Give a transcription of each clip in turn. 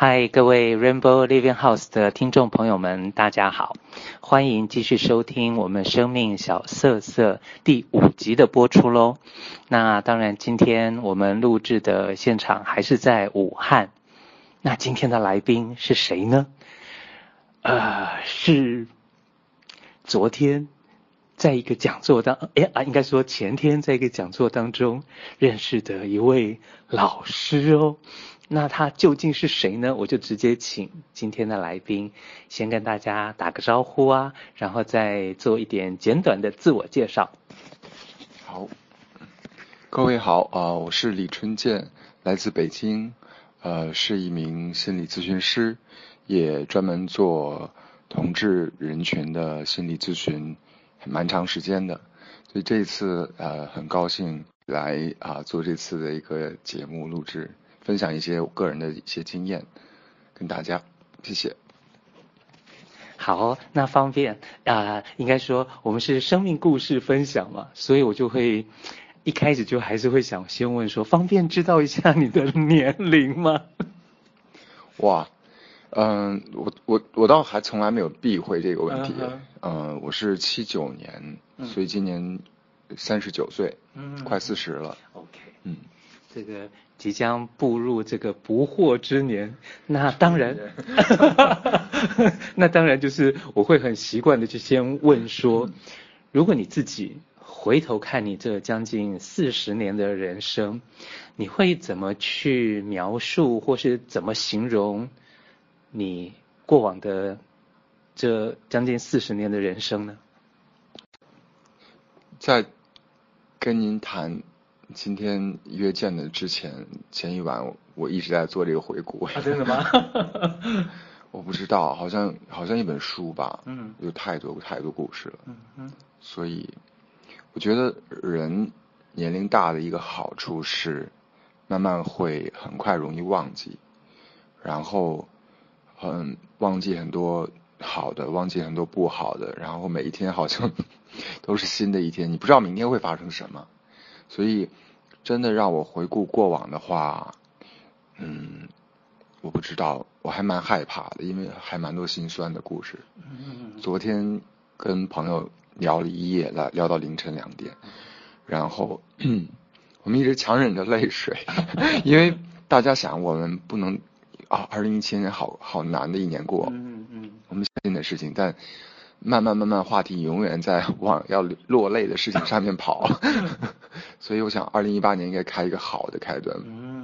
嗨，各位 Rainbow Living House 的听众朋友们，大家好，欢迎继续收听我们生命小色色第五集的播出喽。那当然，今天我们录制的现场还是在武汉。那今天的来宾是谁呢？呃，是昨天在一个讲座当，哎啊，应该说前天在一个讲座当中认识的一位老师哦。那他究竟是谁呢？我就直接请今天的来宾先跟大家打个招呼啊，然后再做一点简短的自我介绍。好，各位好啊，呃，我是李春健，来自北京，呃，是一名心理咨询师，也专门做同志人群的心理咨询，蛮长时间的，所以这次呃很高兴来啊，做这次的一个节目录制。分享一些我个人的一些经验，跟大家，谢谢。好，那方便啊、呃，应该说我们是生命故事分享嘛，所以我就会一开始就还是会想先问说，方便知道一下你的年龄吗？哇，嗯，我我我倒还从来没有避讳这个问题。嗯、uh-huh. 呃，我是七九年，所以今年三十九岁，嗯，快四十了。OK，嗯，这个。即将步入这个不惑之年，那当然，那当然就是我会很习惯的去先问说，如果你自己回头看你这将近四十年的人生，你会怎么去描述或是怎么形容你过往的这将近四十年的人生呢？在跟您谈。今天约见的之前前一晚，我一直在做这个回顾。啊，真的吗？我不知道，好像好像一本书吧。嗯。有太多太多故事了。嗯嗯。所以，我觉得人年龄大的一个好处是，慢慢会很快容易忘记，然后很忘记很多好的，忘记很多不好的，然后每一天好像 都是新的一天，你不知道明天会发生什么。所以，真的让我回顾过往的话，嗯，我不知道，我还蛮害怕的，因为还蛮多心酸的故事。昨天跟朋友聊了一夜，来聊到凌晨两点，然后我们一直强忍着泪水，因为大家想我们不能啊，二零一七年好好难的一年过，嗯嗯，我们相信的事情，但。慢慢慢慢，话题永远在往要落泪的事情上面跑，所以我想，二零一八年应该开一个好的开端，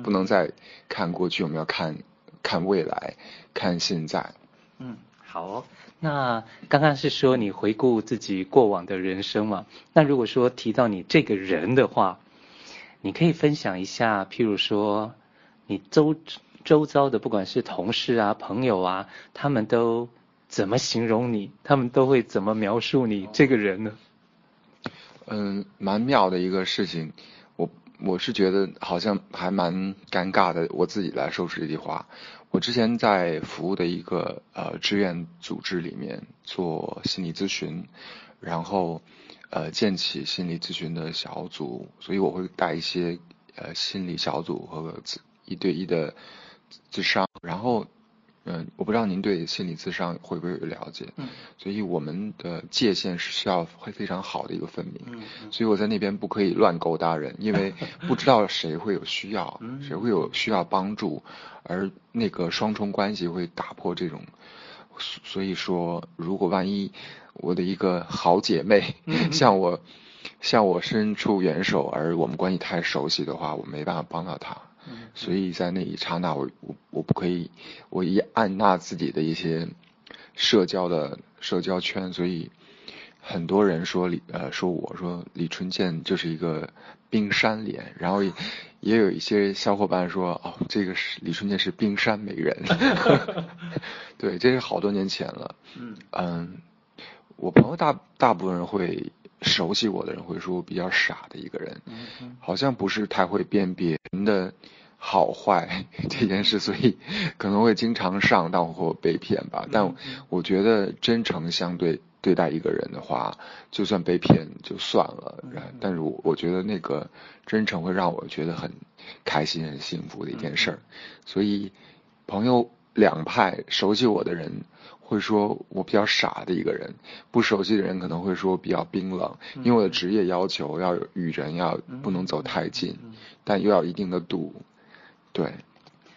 不能再看过去，我们要看看未来，看现在。嗯，好哦。那刚刚是说你回顾自己过往的人生嘛？那如果说提到你这个人的话，你可以分享一下，譬如说你周周遭的，不管是同事啊、朋友啊，他们都。怎么形容你？他们都会怎么描述你这个人呢？嗯，蛮妙的一个事情，我我是觉得好像还蛮尴尬的。我自己来说出这句话。我之前在服务的一个呃志愿组织里面做心理咨询，然后呃建起心理咨询的小组，所以我会带一些呃心理小组和一对一的智商，然后。嗯，我不知道您对心理咨商会不会有了解？嗯，所以我们的界限是需要会非常好的一个分明。嗯，所以我在那边不可以乱勾搭人，因为不知道谁会有需要，谁会有需要帮助，而那个双重关系会打破这种。所以说，如果万一我的一个好姐妹向我向我伸出援手，而我们关系太熟悉的话，我没办法帮到她。所以在那一刹那，我我我不可以，我一按捺自己的一些社交的社交圈，所以很多人说李呃说我说李春健就是一个冰山脸，然后也 有一些小伙伴说哦，这个是李春健是冰山美人，对，这是好多年前了，嗯。嗯，我朋友大大部分人会熟悉我的人会说我比较傻的一个人，好像不是太会辨别人的。好坏 这件事，所以可能会经常上当或被骗吧。但我觉得真诚相对对待一个人的话，就算被骗就算了。但是我我觉得那个真诚会让我觉得很开心、很幸福的一件事儿。所以朋友两派，熟悉我的人会说我比较傻的一个人，不熟悉的人可能会说我比较冰冷，因为我的职业要求要与人要不能走太近，但又要一定的度，对。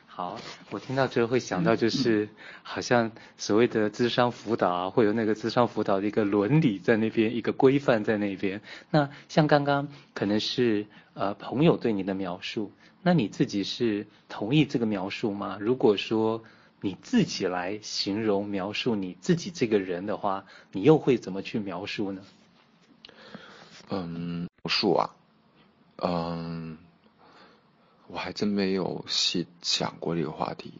好，我听到之后会想到，就是好像所谓的智商辅导啊，会有那个智商辅导的一个伦理在那边，一个规范在那边。那像刚刚可能是呃朋友对你的描述，那你自己是同意这个描述吗？如果说你自己来形容描述你自己这个人的话，你又会怎么去描述呢？嗯，描述啊，嗯。我还真没有细想过这个话题。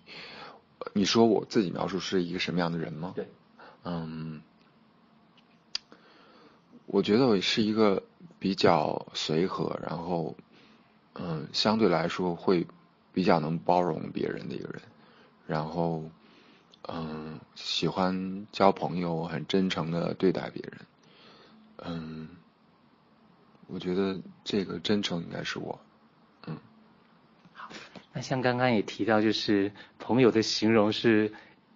你说我自己描述是一个什么样的人吗？对，嗯，我觉得我是一个比较随和，然后嗯，相对来说会比较能包容别人的一个人，然后嗯，喜欢交朋友，很真诚的对待别人。嗯，我觉得这个真诚应该是我。嗯，好那像刚刚也提到，就是朋友的形容是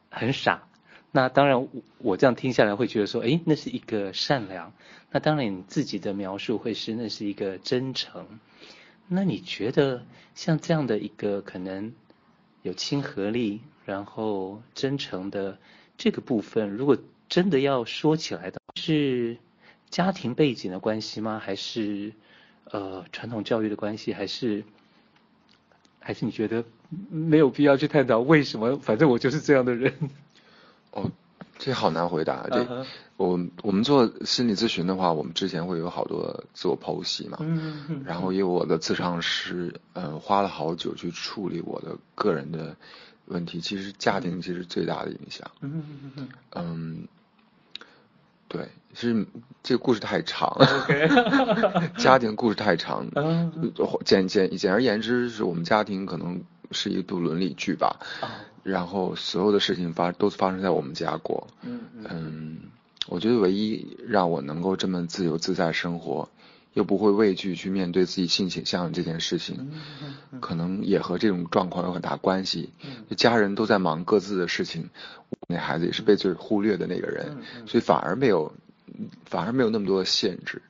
很傻。那当然，我这样听下来会觉得说，诶，那是一个善良。那当然，你自己的描述会是那是一个真诚。那你觉得像这样的一个可能有亲和力，然后真诚的这个部分，如果真的要说起来的，是家庭背景的关系吗？还是呃传统教育的关系？还是？还是你觉得没有必要去探讨为什么？反正我就是这样的人。哦，这好难回答。这、uh huh. 我我们做心理咨询的话，我们之前会有好多自我剖析嘛。嗯嗯。然后因为我的咨商师，嗯，花了好久去处理我的个人的问题。其实家庭其实最大的影响。嗯嗯嗯嗯。嗯。对，是这个故事太长了。Okay. 家庭故事太长。简简简而言之，是我们家庭可能是一部伦理剧吧。Oh. 然后所有的事情发都发生在我们家过。嗯嗯。我觉得唯一让我能够这么自由自在生活，又不会畏惧去面对自己性倾向这件事情，可能也和这种状况有很大关系。就家人都在忙各自的事情。那孩子也是被最忽略的那个人，所以反而没有，反而没有那么多的限制，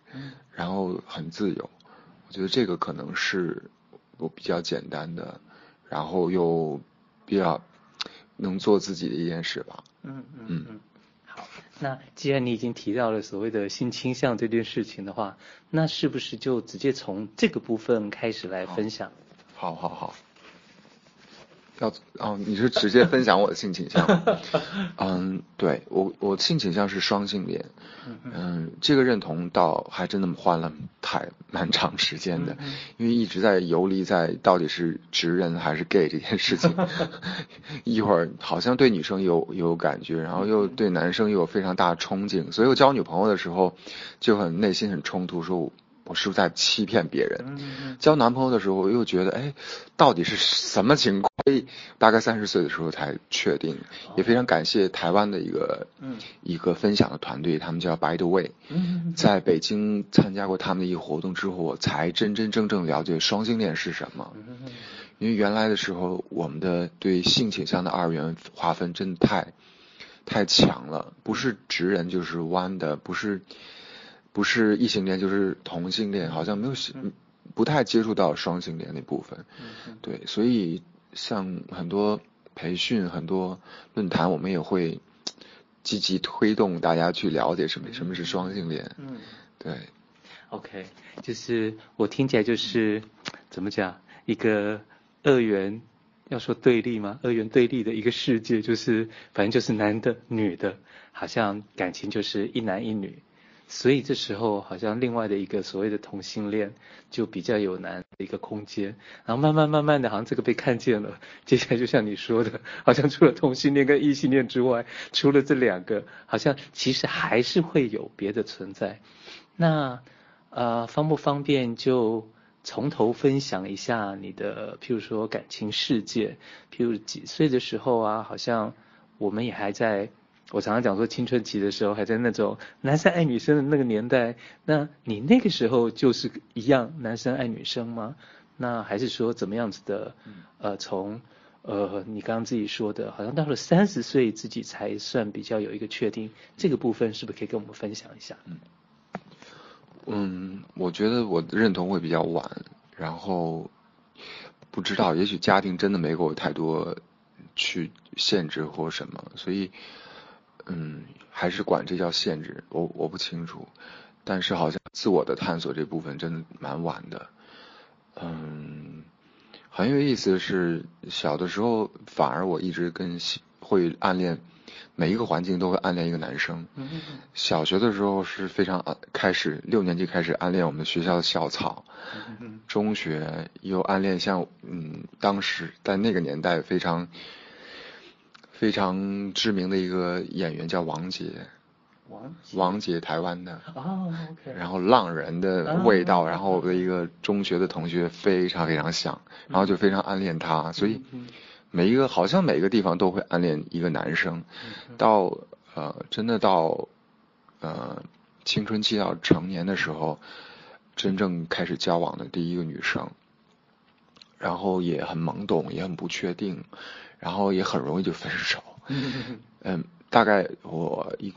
然后很自由。我觉得这个可能是我比较简单的，然后又比较能做自己的一件事吧。嗯嗯嗯。好，那既然你已经提到了所谓的性倾向这件事情的话，那是不是就直接从这个部分开始来分享？好，好，好，好。要哦，你是直接分享我的性倾向？嗯，对我我性倾向是双性恋，嗯，这个认同倒还真的花了太蛮长时间的，因为一直在游离在到底是直人还是 gay 这件事情，一会儿好像对女生有有感觉，然后又对男生又有非常大的憧憬，所以我交女朋友的时候就很内心很冲突，说我。是不是在欺骗别人？交男朋友的时候，我又觉得，哎，到底是什么情况？大概三十岁的时候才确定。也非常感谢台湾的一个，一个分享的团队，他们叫 By the Way。在北京参加过他们的一个活动之后，我才真真正正了解双性恋是什么。因为原来的时候，我们的对性倾向的二元划分真的太，太强了，不是直人就是弯的，不是。不是异性恋就是同性恋，好像没有，不太接触到双性恋那部分。对，所以像很多培训、很多论坛，我们也会积极推动大家去了解什么什么是双性恋。嗯，对。OK，就是我听起来就是怎么讲，一个二元，要说对立吗？二元对立的一个世界，就是反正就是男的、女的，好像感情就是一男一女。所以这时候好像另外的一个所谓的同性恋就比较有难的一个空间，然后慢慢慢慢的好像这个被看见了，接下来就像你说的，好像除了同性恋跟异性恋之外，除了这两个，好像其实还是会有别的存在。那呃方不方便就从头分享一下你的，譬如说感情世界，譬如几岁的时候啊，好像我们也还在。我常常讲说，青春期的时候还在那种男生爱女生的那个年代，那你那个时候就是一样男生爱女生吗？那还是说怎么样子的？呃，从呃，你刚刚自己说的，好像到了三十岁自己才算比较有一个确定，这个部分是不是可以跟我们分享一下？嗯，嗯，我觉得我的认同会比较晚，然后不知道，也许家庭真的没给我太多去限制或什么，所以嗯，还是管这叫限制，我我不清楚，但是好像自我的探索这部分真的蛮晚的，嗯。很有意思的是，小的时候反而我一直跟会暗恋，每一个环境都会暗恋一个男生。小学的时候是非常开始六年级开始暗恋我们学校的校草，中学又暗恋像嗯当时在那个年代非常非常知名的一个演员叫王杰。王杰，台湾的哦，OK，然后浪人的味道，哦，然后我的一个中学的同学非常非常像，然后就非常暗恋他，所以每一个好像每个地方都会暗恋一个男生，到呃真的到呃青春期到成年的时候，真正开始交往的第一个女生，然后也很懵懂，也很不确定，然后也很容易就分手，嗯，大概我一。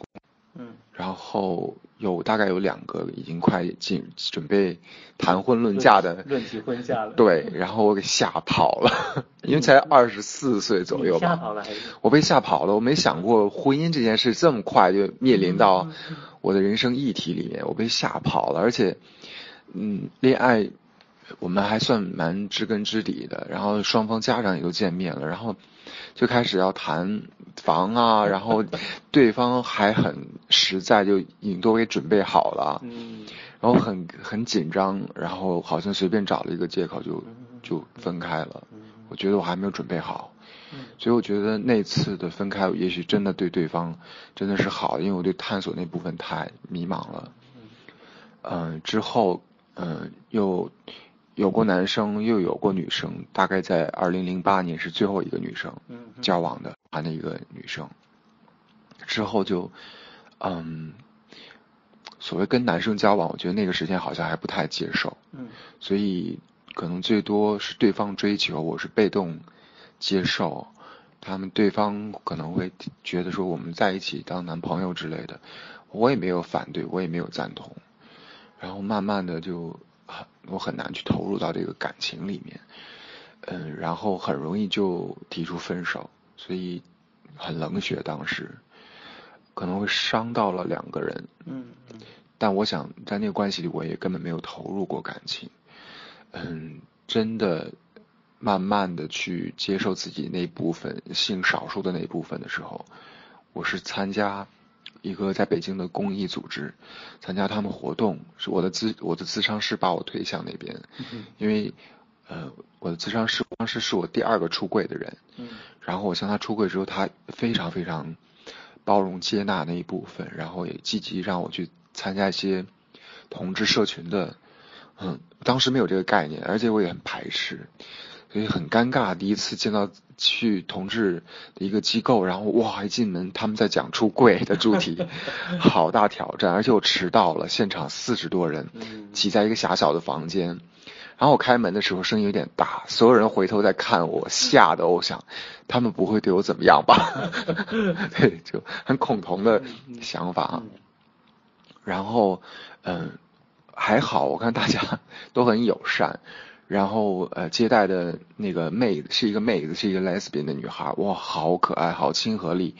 嗯，然后有大概有两个已经快进准备谈婚论嫁的论及婚嫁了，对，然后我给吓跑了，因为才二十四岁左右吧，吓跑了还是？我被吓跑了，我没想过婚姻这件事这么快就面临到我的人生议题里面，我被吓跑了，而且，嗯，恋爱我们还算蛮知根知底的，然后双方家长也都见面了，然后。就开始要谈房啊，然后对方还很实在，就已经都给准备好了，嗯，然后很很紧张，然后好像随便找了一个借口就就分开了。我觉得我还没有准备好，所以我觉得那次的分开，也许真的对对方真的是好，因为我对探索那部分太迷茫了。嗯，之后嗯又。有过男生，又有过女生，大概在二零零八年是最后一个女生交往的，谈的一个女生。之后就，嗯，所谓跟男生交往，我觉得那个时间好像还不太接受，嗯，所以可能最多是对方追求，我是被动接受，他们对方可能会觉得说我们在一起当男朋友之类的，我也没有反对，我也没有赞同，然后慢慢的就。我很难去投入到这个感情里面，嗯，然后很容易就提出分手，所以很冷血。当时可能会伤到了两个人，嗯，但我想在那个关系里，我也根本没有投入过感情，嗯，真的慢慢的去接受自己那部分性少数的那部分的时候，我是参加。一个在北京的公益组织，参加他们活动，是我的咨我的咨商师把我推向那边，因为呃我的咨商师当时是我第二个出柜的人，然后我向他出柜之后，他非常非常包容接纳那一部分，然后也积极让我去参加一些同志社群的，嗯，当时没有这个概念，而且我也很排斥。所以很尴尬，第一次见到去同志的一个机构，然后哇，一进门他们在讲出柜的主题，好大挑战，而且我迟到了，现场四十多人挤在一个狭小的房间，然后我开门的时候声音有点大，所有人回头在看我，吓得我想 他们不会对我怎么样吧？对，就很恐同的想法。然后嗯，还好，我看大家都很友善。然后呃，接待的那个妹子是一个妹子，是一个 lesbian 的女孩，哇，好可爱，好亲和力。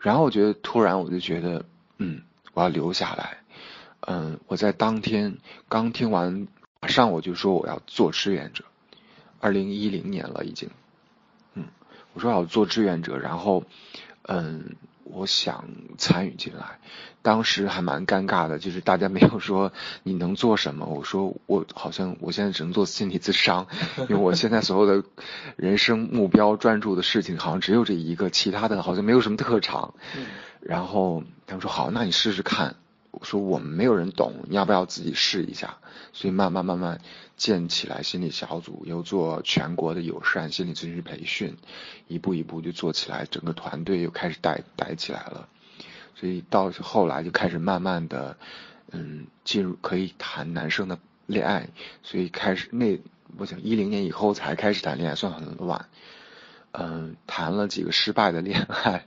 然后我觉得突然我就觉得，嗯，我要留下来。嗯，我在当天刚听完，马上我就说我要做志愿者。二零一零年了已经，嗯，我说我要做志愿者，然后嗯。我想参与进来，当时还蛮尴尬的，就是大家没有说你能做什么。我说我好像我现在只能做心理咨商，因为我现在所有的人生目标专注的事情好像只有这一个，其他的好像没有什么特长。然后他们说好，那你试试看。我说我们没有人懂，你要不要自己试一下？所以慢慢慢慢建起来心理小组，又做全国的友善心理咨询师培训，一步一步就做起来，整个团队又开始带带起来了。所以到后来就开始慢慢的，嗯，进入可以谈男生的恋爱。所以开始那我想一零年以后才开始谈恋爱，算很晚。嗯，谈了几个失败的恋爱，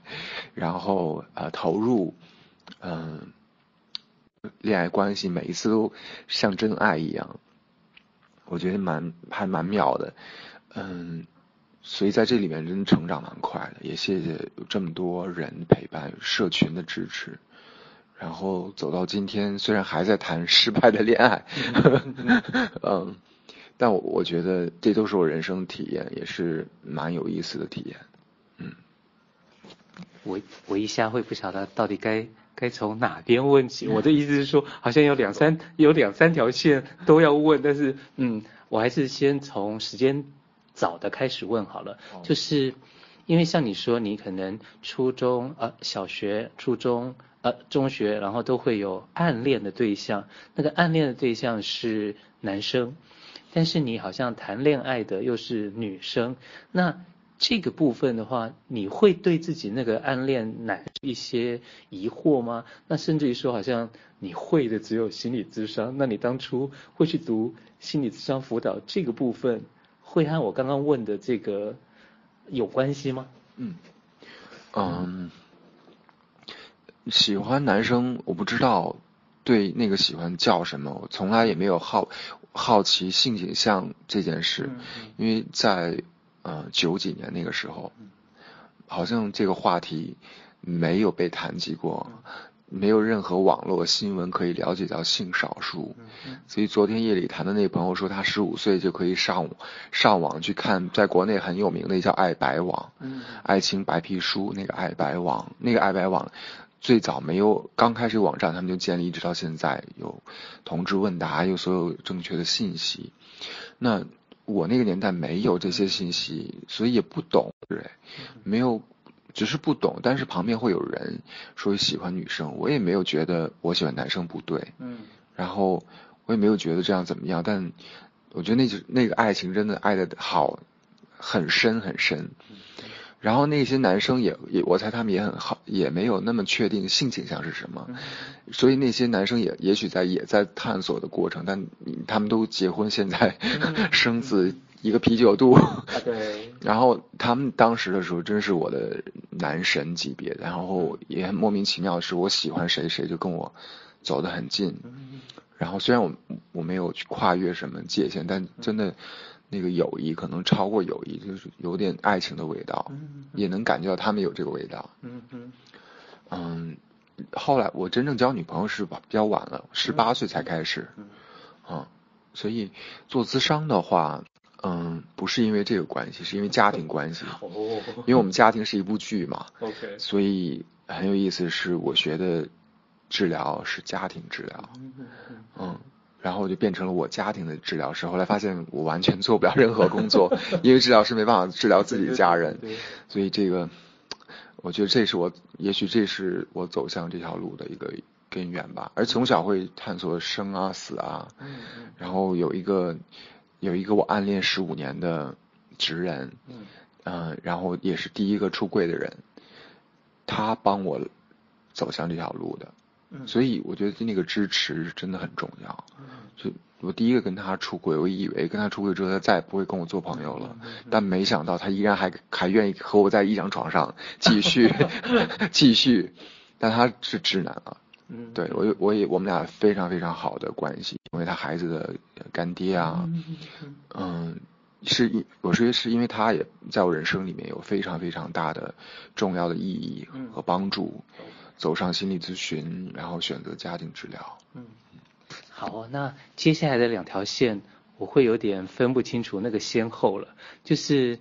然后呃投入，嗯，恋爱关系每一次都像真爱一样，我觉得蛮还蛮妙的，嗯，所以在这里面真的成长蛮快的，也谢谢有这么多人陪伴，社群的支持，然后走到今天，虽然还在谈失败的恋爱，嗯。但我我觉得这都是我人生体验，也是蛮有意思的体验。嗯，我我一下会不晓得到底该该从哪边问起。我的意思是说，好像有两三有两三条线都要问，但是嗯，我还是先从时间早的开始问好了。就是因为像你说，你可能初中呃小学、初中呃中学，然后都会有暗恋的对象，那个暗恋的对象是男生。但是你好像谈恋爱的又是女生，那这个部分的话，你会对自己那个暗恋男一些疑惑吗？那甚至于说，好像你会的只有心理咨商，那你当初会去读心理咨商辅导这个部分，会和我刚刚问的这个有关系吗？嗯，嗯，喜欢男生，我不知道对那个喜欢叫什么，我从来也没有好。好奇性倾向这件事，因为在呃九几年那个时候，好像这个话题没有被谈及过，没有任何网络新闻可以了解到性少数，所以昨天夜里谈的那朋友说，他十五岁就可以上上网去看，在国内很有名的叫爱白网，爱情白皮书那个爱白网，那个爱白网。最早没有，刚开始网站他们就建立，一直到现在有同志问答，有所有正确的信息。那我那个年代没有这些信息，所以也不懂，对，没有，只是不懂。但是旁边会有人说喜欢女生，我也没有觉得我喜欢男生不对，嗯，然后我也没有觉得这样怎么样。但我觉得那那个爱情真的爱得好，很深很深。然后那些男生也也，我猜他们也很好，也没有那么确定性倾向是什么，所以那些男生也也许在也在探索的过程，但他们都结婚，现在 生子一个啤酒肚，对，然后他们当时的时候真是我的男神级别，然后也很莫名其妙，是我喜欢谁谁就跟我走得很近，然后虽然我我没有去跨越什么界限，但真的。那个友谊可能超过友谊，就是有点爱情的味道，也能感觉到他们有这个味道。嗯嗯。嗯，后来我真正交女朋友是比较晚了，十八岁才开始。嗯。所以做咨商的话，嗯，不是因为这个关系，是因为家庭关系。哦。因为我们家庭是一部剧嘛。OK。所以很有意思，是我学的治疗是家庭治疗。嗯嗯。然后就变成了我家庭的治疗师。后来发现我完全做不了任何工作，因为治疗师没办法治疗自己的家人，所以这个，我觉得这是我，也许这是我走向这条路的一个根源吧。而从小会探索生啊死啊，然后有一个有一个我暗恋十五年的直人，嗯，然后也是第一个出柜的人，他帮我走向这条路的。所以我觉得那个支持真的很重要。就我第一个跟他出轨，我以为跟他出轨之后他再也不会跟我做朋友了，但没想到他依然还还愿意和我在一张床上继续 继续。但他是直男啊，对我我也我们俩非常非常好的关系，因为他孩子的干爹啊，嗯，是因我说是因为他也在我人生里面有非常非常大的重要的意义和帮助。走上心理咨询，然后选择家庭治疗。嗯，好，那接下来的两条线，我会有点分不清楚那个先后了。就是，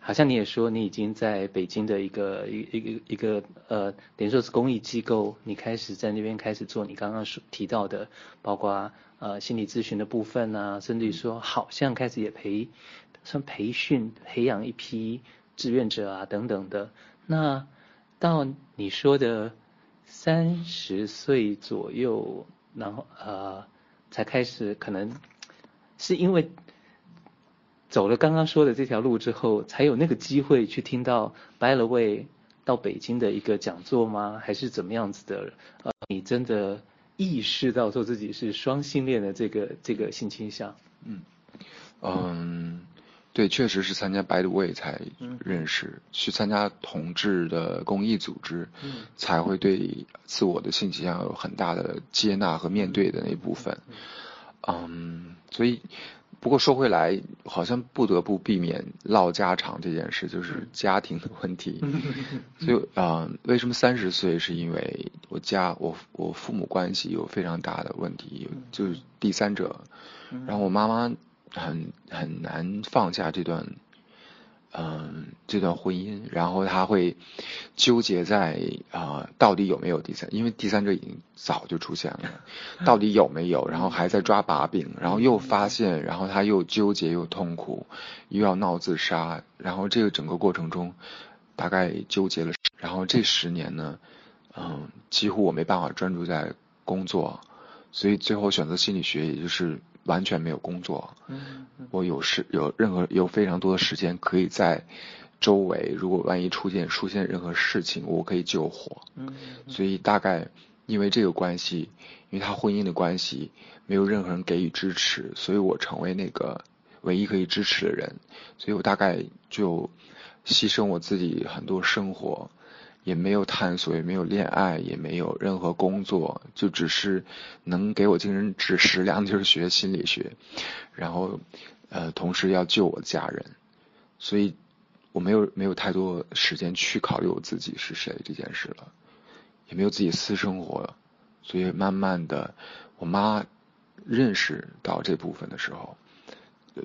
好像你也说，你已经在北京的一个一一个一个呃，等于说是公益机构，你开始在那边开始做你刚刚说提到的，包括呃心理咨询的部分啊，甚至于说好像开始也培，算培训培养一批志愿者啊等等的。那到你说的。三十岁左右，然后呃，才开始可能是因为走了刚刚说的这条路之后，才有那个机会去听到 By the way 到北京的一个讲座吗？还是怎么样子的？呃，你真的意识到说自己是双性恋的这个这个性倾向？嗯嗯，对，确实是参加 By the Way 才认识，嗯、去参加同志的公益组织，嗯、才会对自我的性倾向有很大的接纳和面对的那一部分。嗯，嗯，所以。不过说回来，好像不得不避免唠家常这件事，就是家庭的问题。所以啊、呃，为什么三十岁？是因为我家我我父母关系有非常大的问题，就是第三者。然后我妈妈很很难放下这段。嗯，这段婚姻，然后他会纠结在啊、到底有没有第三？因为第三者已经早就出现了，到底有没有？然后还在抓把柄，然后又发现，然后他又纠结又痛苦，又要闹自杀，然后这个整个过程中，大概纠结了，然后这十年呢，嗯，几乎我没办法专注在工作，所以最后选择心理学，也就是。完全没有工作，嗯我有时有任何有非常多的时间可以在周围，如果万一出现出现任何事情，我可以救火。嗯所以大概因为这个关系，因为他婚姻的关系，没有任何人给予支持，所以我成为那个唯一可以支持的人，所以我大概就牺牲我自己很多生活。也没有探索，也没有恋爱，也没有任何工作，就只是能给我精神指食粮就是学心理学，然后，呃，同时要救我家人，所以我没有没有太多时间去考虑我自己是谁这件事了，也没有自己私生活，所以慢慢的，我妈认识到这部分的时候，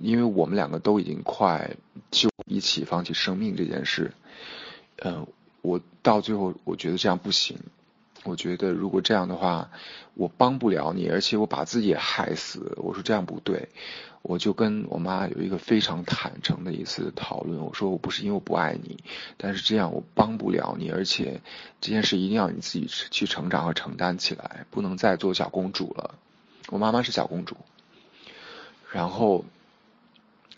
因为我们两个都已经快就一起放弃生命这件事，嗯、呃。我到最后，我觉得这样不行。我觉得如果这样的话，我帮不了你，而且我把自己也害死。我说这样不对，我就跟我妈有一个非常坦诚的一次讨论。我说我不是因为我不爱你，但是这样我帮不了你，而且这件事一定要你自己去成长和承担起来，不能再做小公主了。我妈妈是小公主，然后，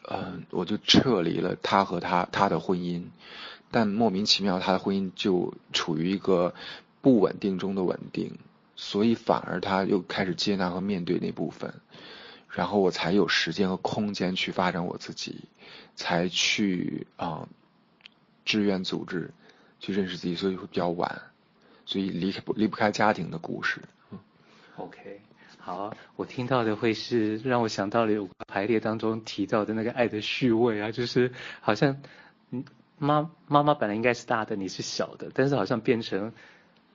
嗯、我就撤离了她和她她的婚姻。但莫名其妙，他的婚姻就处于一个不稳定中的稳定，所以反而他又开始接纳和面对那部分，然后我才有时间和空间去发展我自己，才去啊、志愿组织去认识自己，所以会比较晚，所以离开不离不开家庭的故事。OK，好，我听到的会是让我想到了有排列当中提到的那个爱的序位啊，就是好像嗯。妈妈妈本来应该是大的，你是小的，但是好像变成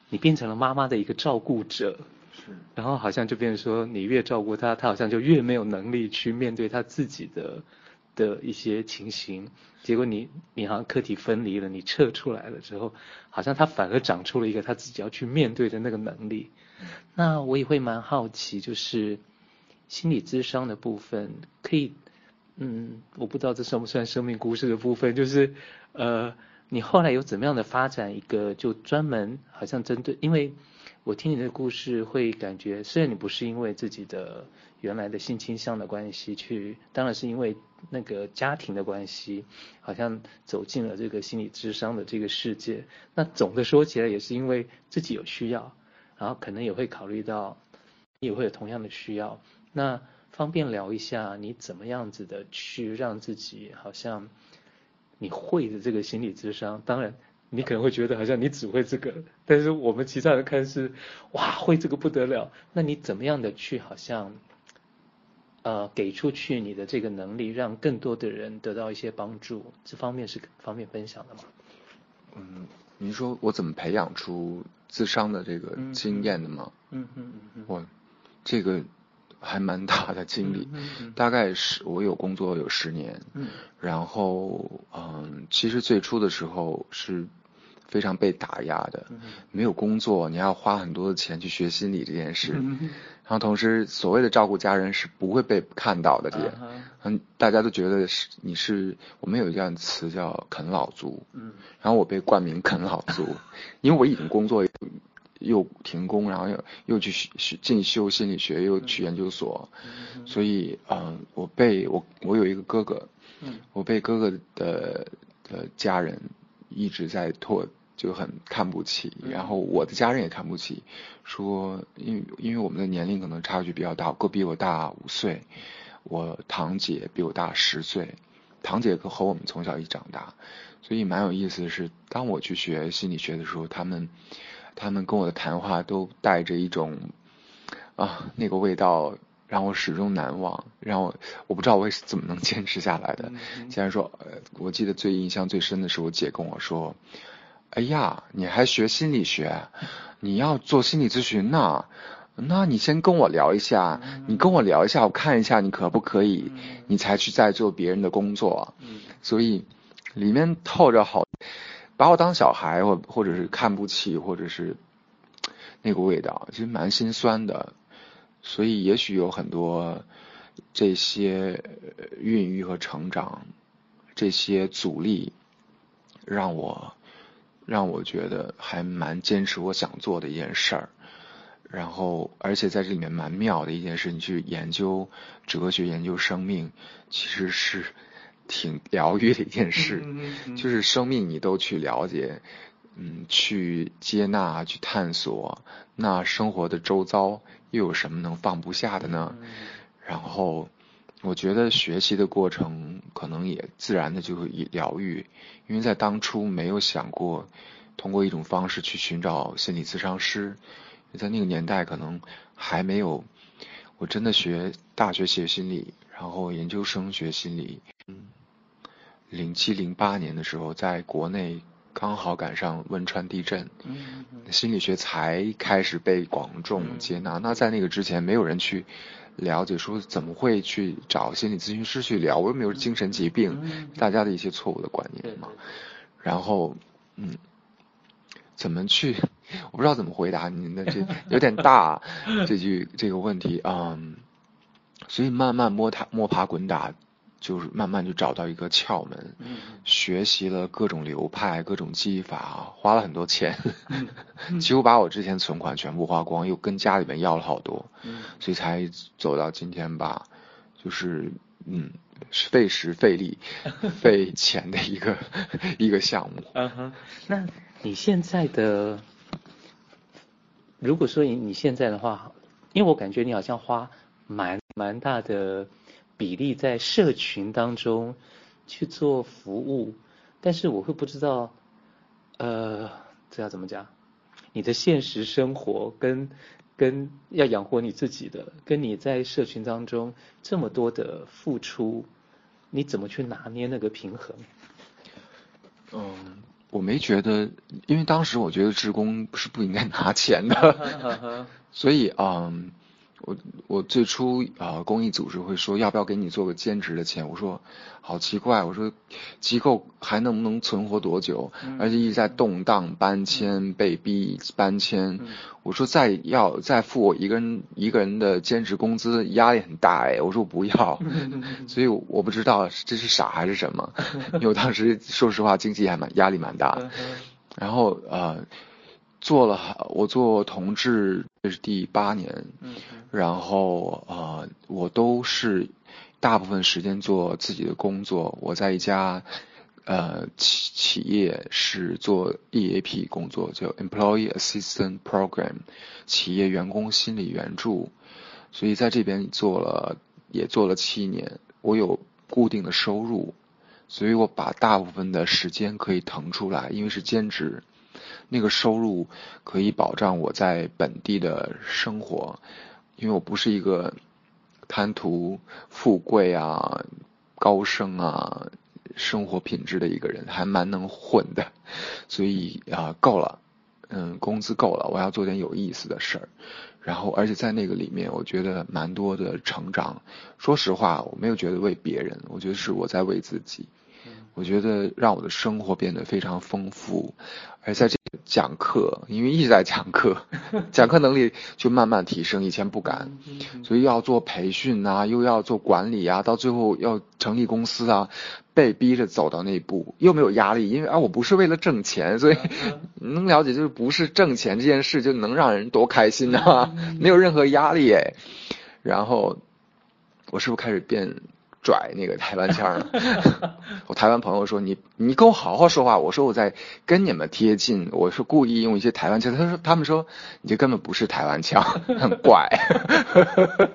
你变成了妈妈的一个照顾者，是，然后好像就变成说你越照顾她，她好像就越没有能力去面对她自己的的一些情形，结果你你好像课题分离了，你撤出来了之后，好像她反而长出了一个她自己要去面对的那个能力。那我也会蛮好奇，就是心理咨商的部分可以。嗯，我不知道这算不算生命故事的部分，就是，呃，你后来有怎么样的发展一个就专门好像针对，因为我听你的故事会感觉，虽然你不是因为自己的原来的性倾向的关系去，当然是因为那个家庭的关系，好像走进了这个心理智商的这个世界。那总的说起来，也是因为自己有需要，然后可能也会考虑到，也会有同样的需要。那方便聊一下你怎么样子的去让自己好像你会的这个心理智商，当然你可能会觉得好像你只会这个，但是我们其他人看是哇会这个不得了，那你怎么样的去好像呃给出去你的这个能力，让更多的人得到一些帮助，这方面是方便分享的吗？嗯，您说我怎么培养出智商的这个经验的吗？嗯嗯嗯嗯，我这个。还蛮大的经历，大概是我有工作有十年，然后嗯，其实最初的时候是非常被打压的，没有工作，你要花很多的钱去学心理这件事，然后同时所谓的照顾家人是不会被看到的，这点，嗯，大家都觉得是你是我们有一样词叫啃老族，嗯。然后我被冠名啃老族，因为我已经工作。又停工，然后又又去学进修心理学，又去研究所，嗯、所以嗯、呃，我被我我有一个哥哥，嗯、我被哥哥的的家人一直在拖，就很看不起，嗯、然后我的家人也看不起，说因为因为我们的年龄可能差距比较大，哥比我大五岁，我堂姐比我大十岁，堂姐和我们从小一长大，所以蛮有意思的是，当我去学心理学的时候，他们他们跟我的谈话都带着一种啊那个味道。让我始终难忘，让我我不知道我是怎么能坚持下来的。既然说，呃，我记得最印象最深的是我姐跟我说：“哎呀，你还学心理学，你要做心理咨询呢？那你先跟我聊一下，你跟我聊一下，我看一下你可不可以，你才去再做别人的工作。”所以里面透着好，把我当小孩，或或者是看不起，或者是那个味道，其实蛮心酸的。所以，也许有很多这些孕育和成长，这些阻力，让我让我觉得还蛮坚持我想做的一件事儿。然后，而且在这里面蛮妙的一件事，你去研究哲学、研究生命，其实是挺疗愈的一件事。就是生命你都去了解，嗯，去接纳、去探索，那生活的周遭。又有什么能放不下的呢？然后，我觉得学习的过程可能也自然的就会疗愈，因为在当初没有想过通过一种方式去寻找心理咨商师，在那个年代可能还没有。我真的学大学学心理，然后研究生学心理。嗯，零七零八年的时候，在国内。刚好赶上汶川地震，心理学才开始被广众接纳。那在那个之前，没有人去了解说怎么会去找心理咨询师去聊，我又没有精神疾病，大家的一些错误的观念嘛。然后，嗯，怎么去？我不知道怎么回答您的这有点大 这句这个问题啊。嗯，所以慢慢摸爬摸爬滚打。就是慢慢就找到一个窍门，学习了各种流派、各种技法，花了很多钱，几乎把我之前存款全部花光，又跟家里面要了好多，所以才走到今天吧。就是嗯，费时费力、费钱的一个 一个项目。嗯哼，那你现在的，如果说你你现在的话，因为我感觉你好像花蛮蛮大的。比例在社群当中去做服务，但是我会不知道，呃，这要怎么讲？你的现实生活跟跟要养活你自己的，跟你在社群当中这么多的付出，你怎么去拿捏那个平衡？嗯，我没觉得，因为当时我觉得职工是不应该拿钱的，所以嗯。我我最初啊，公益组织会说要不要给你做个兼职的钱？我说好奇怪，我说机构还能不能存活多久？而且一直在动荡、搬迁、被逼搬迁。我说再要再付我一个人一个人的兼职工资，压力很大哎。我说我不要，所以我不知道这是傻还是什么。因为我当时说实话，经济还蛮压力蛮大。然后呃。做了，我做同志这是第八年，嗯，然后呃，我都是大部分时间做自己的工作。我在一家呃企企业是做 EAP 工作，叫 Employee Assistance Program，企业员工心理援助。所以在这边做了也做了七年，我有固定的收入，所以我把大部分的时间可以腾出来，因为是兼职。那个收入可以保障我在本地的生活，因为我不是一个贪图富贵啊、高升啊、生活品质的一个人，还蛮能混的，所以啊够了，嗯，工资够了，我要做点有意思的事儿，然后而且在那个里面，我觉得蛮多的成长。说实话，我没有觉得为别人，我觉得是我在为自己。我觉得让我的生活变得非常丰富，而在这个讲课，因为一直在讲课，讲课能力就慢慢提升，以前不敢，所以要做培训啊，又要做管理啊，到最后要成立公司啊，被逼着走到那一步，又没有压力，因为啊，我不是为了挣钱，所以 能了解就是不是挣钱这件事就能让人多开心啊，没有任何压力哎，然后我是不是开始变？拽那个台湾腔儿，我台湾朋友说，你你跟我好好说话，我说我在跟你们贴近，我是故意用一些台湾腔，他说他们说你这根本不是台湾腔，很怪，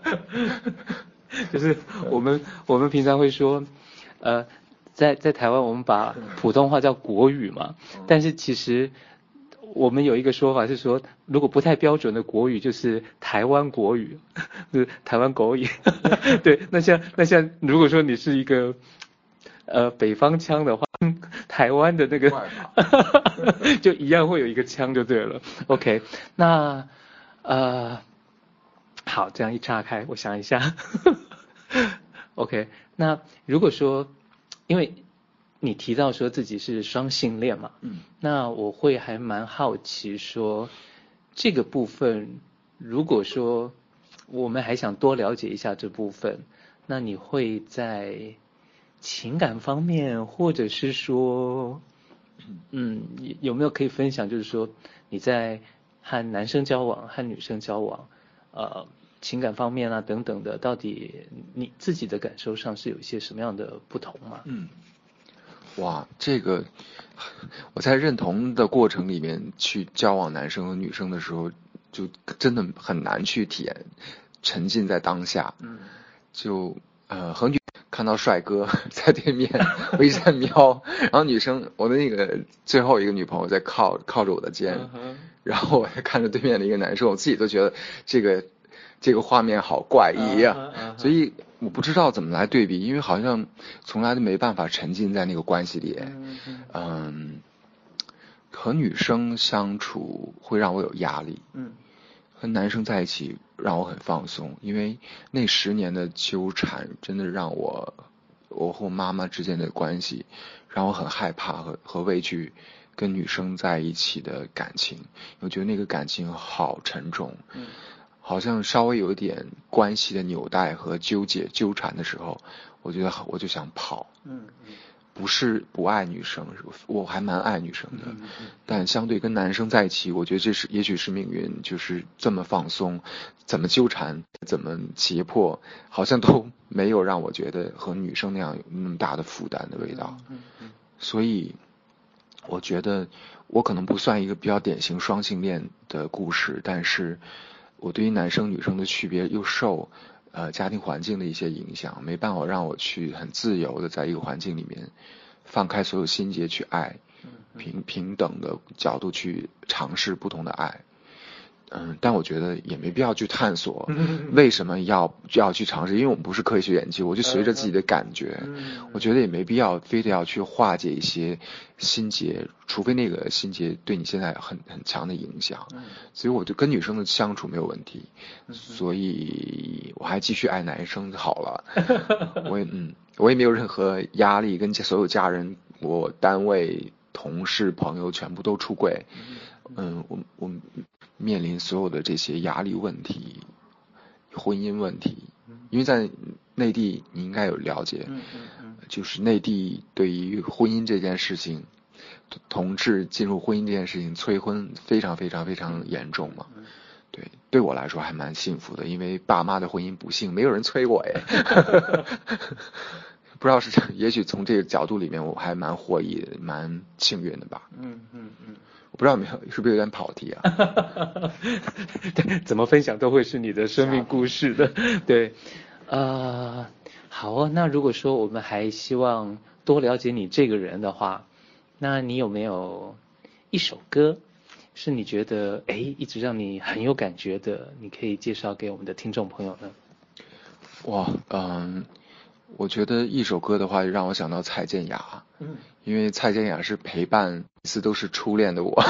就是我们我们平常会说，呃，在在台湾我们把普通话叫国语嘛，但是其实我们有一个说法是说，如果不太标准的国语就是台湾国语，就是台湾国语。对，那像那像如果说你是一个呃北方腔的话，台湾的那个就一样会有一个腔就对了。OK，那呃。好，这样一岔开，我想一下。OK，那如果说，因为你提到说自己是双性恋嘛，嗯，那我会还蛮好奇说，这个部分，如果说我们还想多了解一下这部分，那你会在情感方面，或者是说，嗯，有没有可以分享？就是说你在和男生交往，和女生交往，呃。情感方面啊，等等的，到底你自己的感受上是有一些什么样的不同吗？嗯，哇，这个我在认同的过程里面去交往男生和女生的时候，就真的很难去体验沉浸在当下。嗯，就呃和女看到帅哥 在对面，我一直在瞄，然后女生我的那个最后一个女朋友在靠靠着我的肩，嗯、然后我还看着对面的一个男生，我自己都觉得这个。这个画面好怪异呀，啊，uh. 所以我不知道怎么来对比，因为好像从来都没办法沉浸在那个关系里。嗯、uh 和女生相处会让我有压力，嗯、uh，huh. 和男生在一起让我很放松，因为那十年的纠缠真的让我，我和我妈妈之间的关系让我很害怕和和畏惧跟女生在一起的感情，我觉得那个感情好沉重。嗯、uh。好像稍微有一点关系的纽带和纠结纠缠的时候，我觉得我就想跑。嗯，不是不爱女生，我还蛮爱女生的。嗯嗯、但相对跟男生在一起，我觉得这是也许是命运，就是这么放松，怎么纠缠，怎么胁迫，好像都没有让我觉得和女生那样有那么大的负担的味道。嗯嗯、所以我觉得我可能不算一个比较典型双性恋的故事，但是。我对于男生女生的区别又受，呃家庭环境的一些影响，没办法让我去很自由的在一个环境里面，放开所有心结去爱，平平等的角度去尝试不同的爱。嗯，但我觉得也没必要去探索为什么要要去尝试，因为我们不是科学研究，我就随着自己的感觉，我觉得也没必要非得要去化解一些心结，除非那个心结对你现在很很强的影响。所以我就跟女生的相处没有问题，所以我还继续爱男生就好了。我也嗯，我也没有任何压力，跟所有家人、我单位同事、朋友全部都出轨。嗯，我我。面临所有的这些压力问题、婚姻问题，因为在内地你应该有了解，就是内地对于婚姻这件事情，同志进入婚姻这件事情催婚非常非常非常严重嘛。对，对我来说还蛮幸福的，因为爸妈的婚姻不幸，没有人催我哎。不知道是，也许从这个角度里面，我还蛮获益，蛮幸运的吧。嗯嗯嗯。我不知道没有，是不是有点跑题啊？对，怎么分享都会是你的生命故事的。对，呃，好哦。那如果说我们还希望多了解你这个人的话，那你有没有一首歌是你觉得哎一直让你很有感觉的？你可以介绍给我们的听众朋友呢？哇，嗯。我觉得一首歌的话，让我想到蔡健雅，嗯，因为蔡健雅是陪伴每次都是初恋的我，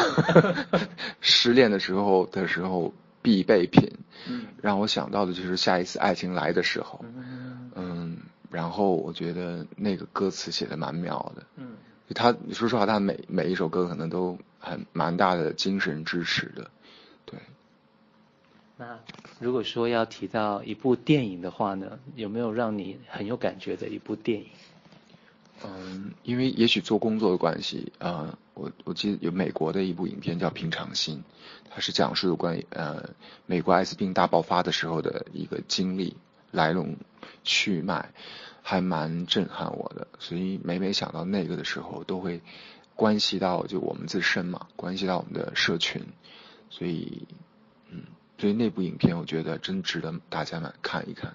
失恋的时候的时候必备品，嗯，让我想到的就是下一次爱情来的时候，嗯，嗯，然后我觉得那个歌词写的蛮妙的，嗯，他说实话，他每每一首歌可能都很蛮大的精神支持的，对。那如果说要提到一部电影的话呢，有没有让你很有感觉的一部电影？嗯，因为也许做工作的关系，呃，我我记得有美国的一部影片叫《平常心》，它是讲述有关于呃美国艾滋病大爆发的时候的一个经历来龙去脉，还蛮震撼我的。所以每每想到那个的时候，都会关系到就我们自身嘛，关系到我们的社群，所以嗯。所以那部影片，我觉得真值得大家们看一看。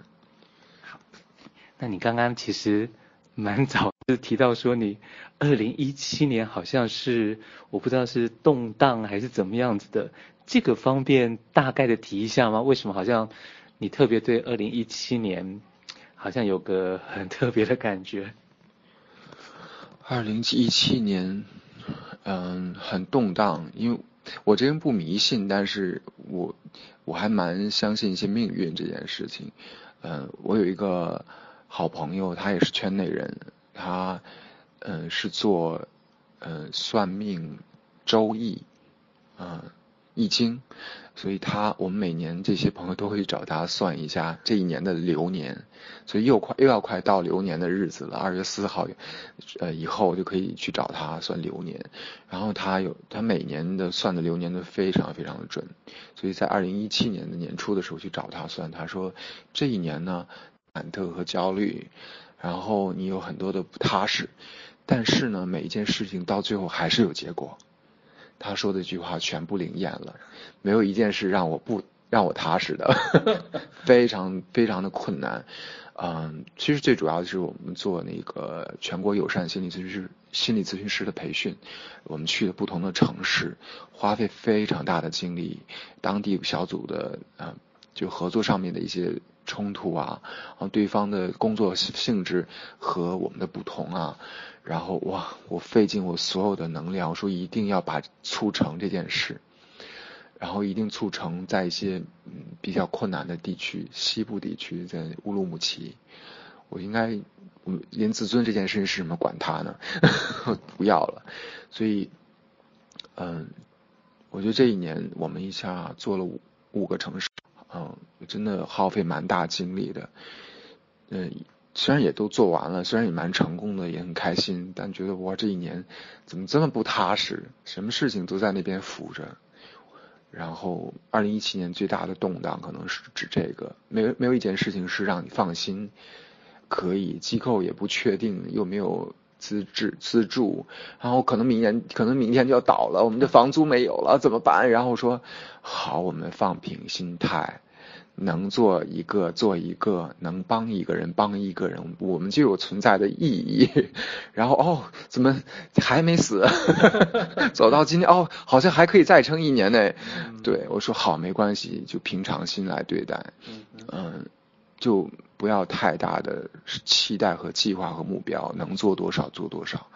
好，那你刚刚其实蛮早就提到说你二零一七年好像是我不知道是动荡还是怎么样子的，这个方便大概的提一下吗？为什么好像你特别对二零一七年好像有个很特别的感觉？二零一七年，嗯，很动荡，因为我这人不迷信，但是我我还蛮相信一些命运这件事情。嗯，我有一个好朋友，他也是圈内人，他嗯是做嗯算命周易，嗯。易经，所以他我们每年这些朋友都会去找他算一下这一年的流年，所以又快又要快到流年的日子了，二月四号，呃以后就可以去找他算流年，然后他有他每年的算的流年都非常非常的准，所以在二零一七年的年初的时候去找他算，他说这一年呢忐忑和焦虑，然后你有很多的不踏实，但是呢每一件事情到最后还是有结果。他说的一句话全部灵验了，没有一件事让我不让我踏实的，非常非常的困难。嗯，其实最主要的是我们做那个全国友善心理咨询师心理咨询师的培训，我们去了不同的城市，花费非常大的精力，当地小组的啊就合作上面的一些冲突啊，然后对方的工作性质和我们的不同啊。然后哇，我费尽我所有的能量，我说一定要把促成这件事，然后一定促成在一些嗯比较困难的地区，西部地区，在乌鲁木齐，我应该我连自尊这件事是什么管他呢？不要了。所以嗯，我觉得这一年我们一下做了五五个城市，嗯，真的耗费蛮大精力的，嗯。虽然也都做完了，虽然也蛮成功的，也很开心，但觉得哇，这一年怎么这么不踏实？什么事情都在那边浮着。然后，二零一七年最大的动荡可能是指这个，没有没有一件事情是让你放心，可以机构也不确定，又没有资质资助，然后可能明年可能明天就要倒了，我们的房租没有了怎么办？然后说好，我们放平心态。能做一个做一个，能帮一个人帮一个人，我们就有存在的意义。然后哦，怎么还没死？走到今天哦，好像还可以再撑一年呢。嗯、对我说好，没关系，就平常心来对待。嗯，就不要太大的期待和计划和目标，能做多少做多少。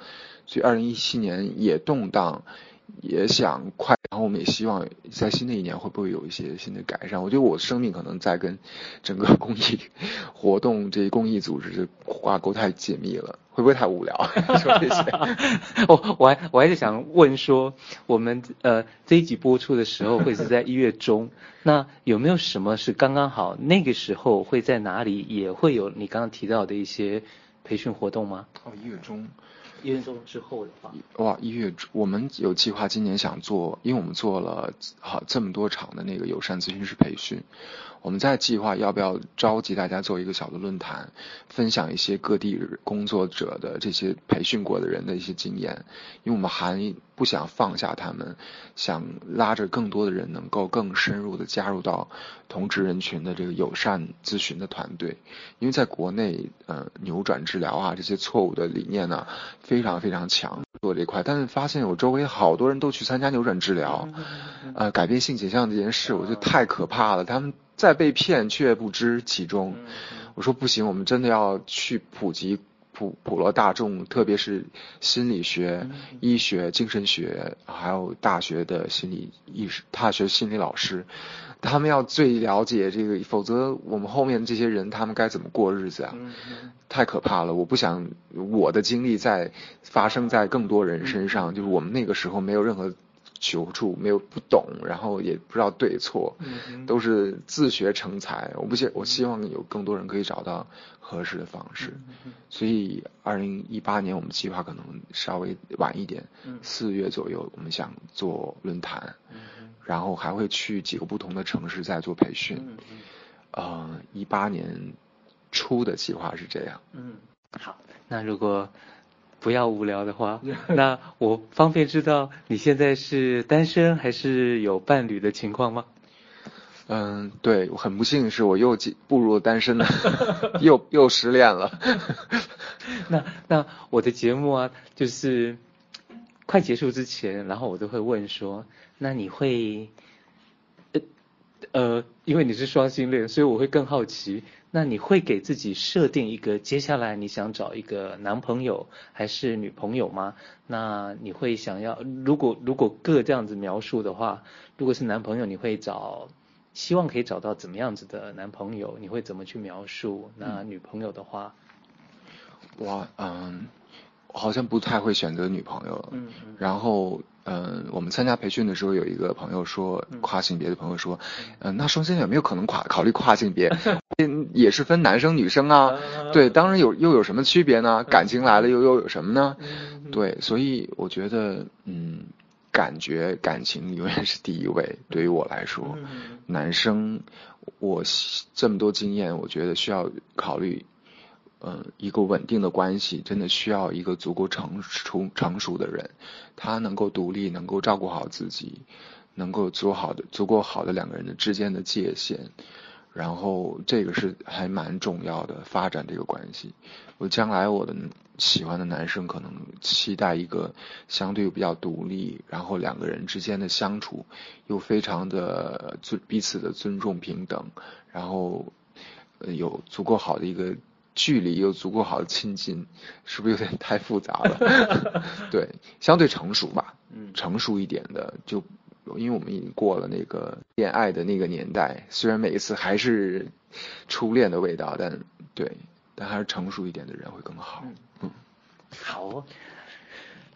所以二零一七年也动荡。也想快，然后我们也希望在新的一年会不会有一些新的改善。我觉得我的生命可能在跟整个公益活动这些公益组织挂钩太紧密了，会不会太无聊？说这些，我 我还我还是想问说，我们呃这一集播出的时候会是在一月中，那有没有什么是刚刚好那个时候会在哪里也会有你刚刚提到的一些培训活动吗？哦，一月中。一月中之后的话，哇！一月我们有计划，今年想做，因为我们做了好这么多场的那个友善咨询师培训，我们在计划要不要召集大家做一个小的论坛，分享一些各地工作者的这些培训过的人的一些经验，因为我们还不想放下他们，想拉着更多的人能够更深入的加入到同志人群的这个友善咨询的团队，因为在国内，呃，扭转治疗啊这些错误的理念呢。非常非常强做这一块，但是发现我周围好多人都去参加扭转治疗，呃，改变性倾向这件事，我觉得太可怕了。他们在被骗却不知其中。我说不行，我们真的要去普及普普罗大众，特别是心理学、医学、精神学，还有大学的心理意识、大学心理老师。他们要最了解这个，否则我们后面这些人他们该怎么过日子啊？太可怕了！我不想我的经历再发生在更多人身上。就是我们那个时候没有任何求助，没有不懂，然后也不知道对错，都是自学成才。我不希我希望有更多人可以找到合适的方式。所以二零一八年我们计划可能稍微晚一点，四月左右我们想做论坛。然后还会去几个不同的城市再做培训，嗯，呃，一八年初的计划是这样。嗯，好，那如果不要无聊的话，那我方便知道你现在是单身还是有伴侣的情况吗？嗯，对，我很不幸是我又步入了单身了，又又失恋了。那那我的节目啊，就是快结束之前，然后我都会问说，那你会，呃呃，因为你是双性恋，所以我会更好奇。那你会给自己设定一个接下来你想找一个男朋友还是女朋友吗？那你会想要，如果如果各这样子描述的话，如果是男朋友，你会找，希望可以找到怎么样子的男朋友？你会怎么去描述？那女朋友的话，我嗯，好像不太会选择女朋友。嗯，嗯。然后。嗯，我们参加培训的时候，有一个朋友说，跨性别的朋友说，嗯，那双性恋有没有可能跨考虑跨性别？也是分男生女生啊。对，当然有，又有什么区别呢？感情来了又又有什么呢？对，所以我觉得，嗯，感觉感情永远是第一位。对于我来说，男生，我这么多经验，我觉得需要考虑。嗯，一个稳定的关系真的需要一个足够成熟成熟的人，他能够独立，能够照顾好自己，能够做好的足够好的两个人的之间的界限，然后这个是还蛮重要的，发展这个关系。我将来我的喜欢的男生可能期待一个相对比较独立，然后两个人之间的相处又非常的尊彼此的尊重平等，然后有足够好的一个。距离又足够好的亲近，是不是有点太复杂了？对，相对成熟吧，嗯，成熟一点的，就因为我们已经过了那个恋爱的那个年代，虽然每一次还是初恋的味道，但对，但还是成熟一点的人会更好。嗯，嗯好，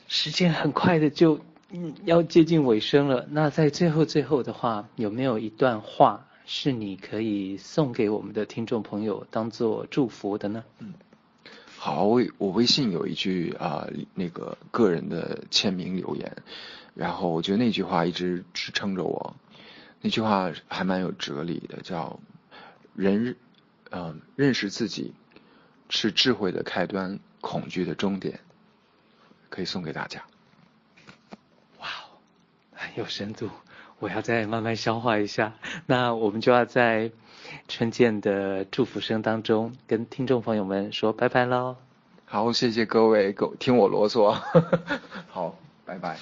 时间很快的就嗯要接近尾声了，那在最后最后的话，有没有一段话？是你可以送给我们的听众朋友当做祝福的呢？嗯，好，我我微信有一句啊、呃，那个个人的签名留言，然后我觉得那句话一直支撑着我，那句话还蛮有哲理的，叫人，嗯、呃，认识自己是智慧的开端，恐惧的终点，可以送给大家。哇哦，很有深度。我要再慢慢消化一下，那我们就要在春建的祝福声当中跟听众朋友们说拜拜喽。好，谢谢各位，听我啰嗦。好，拜拜。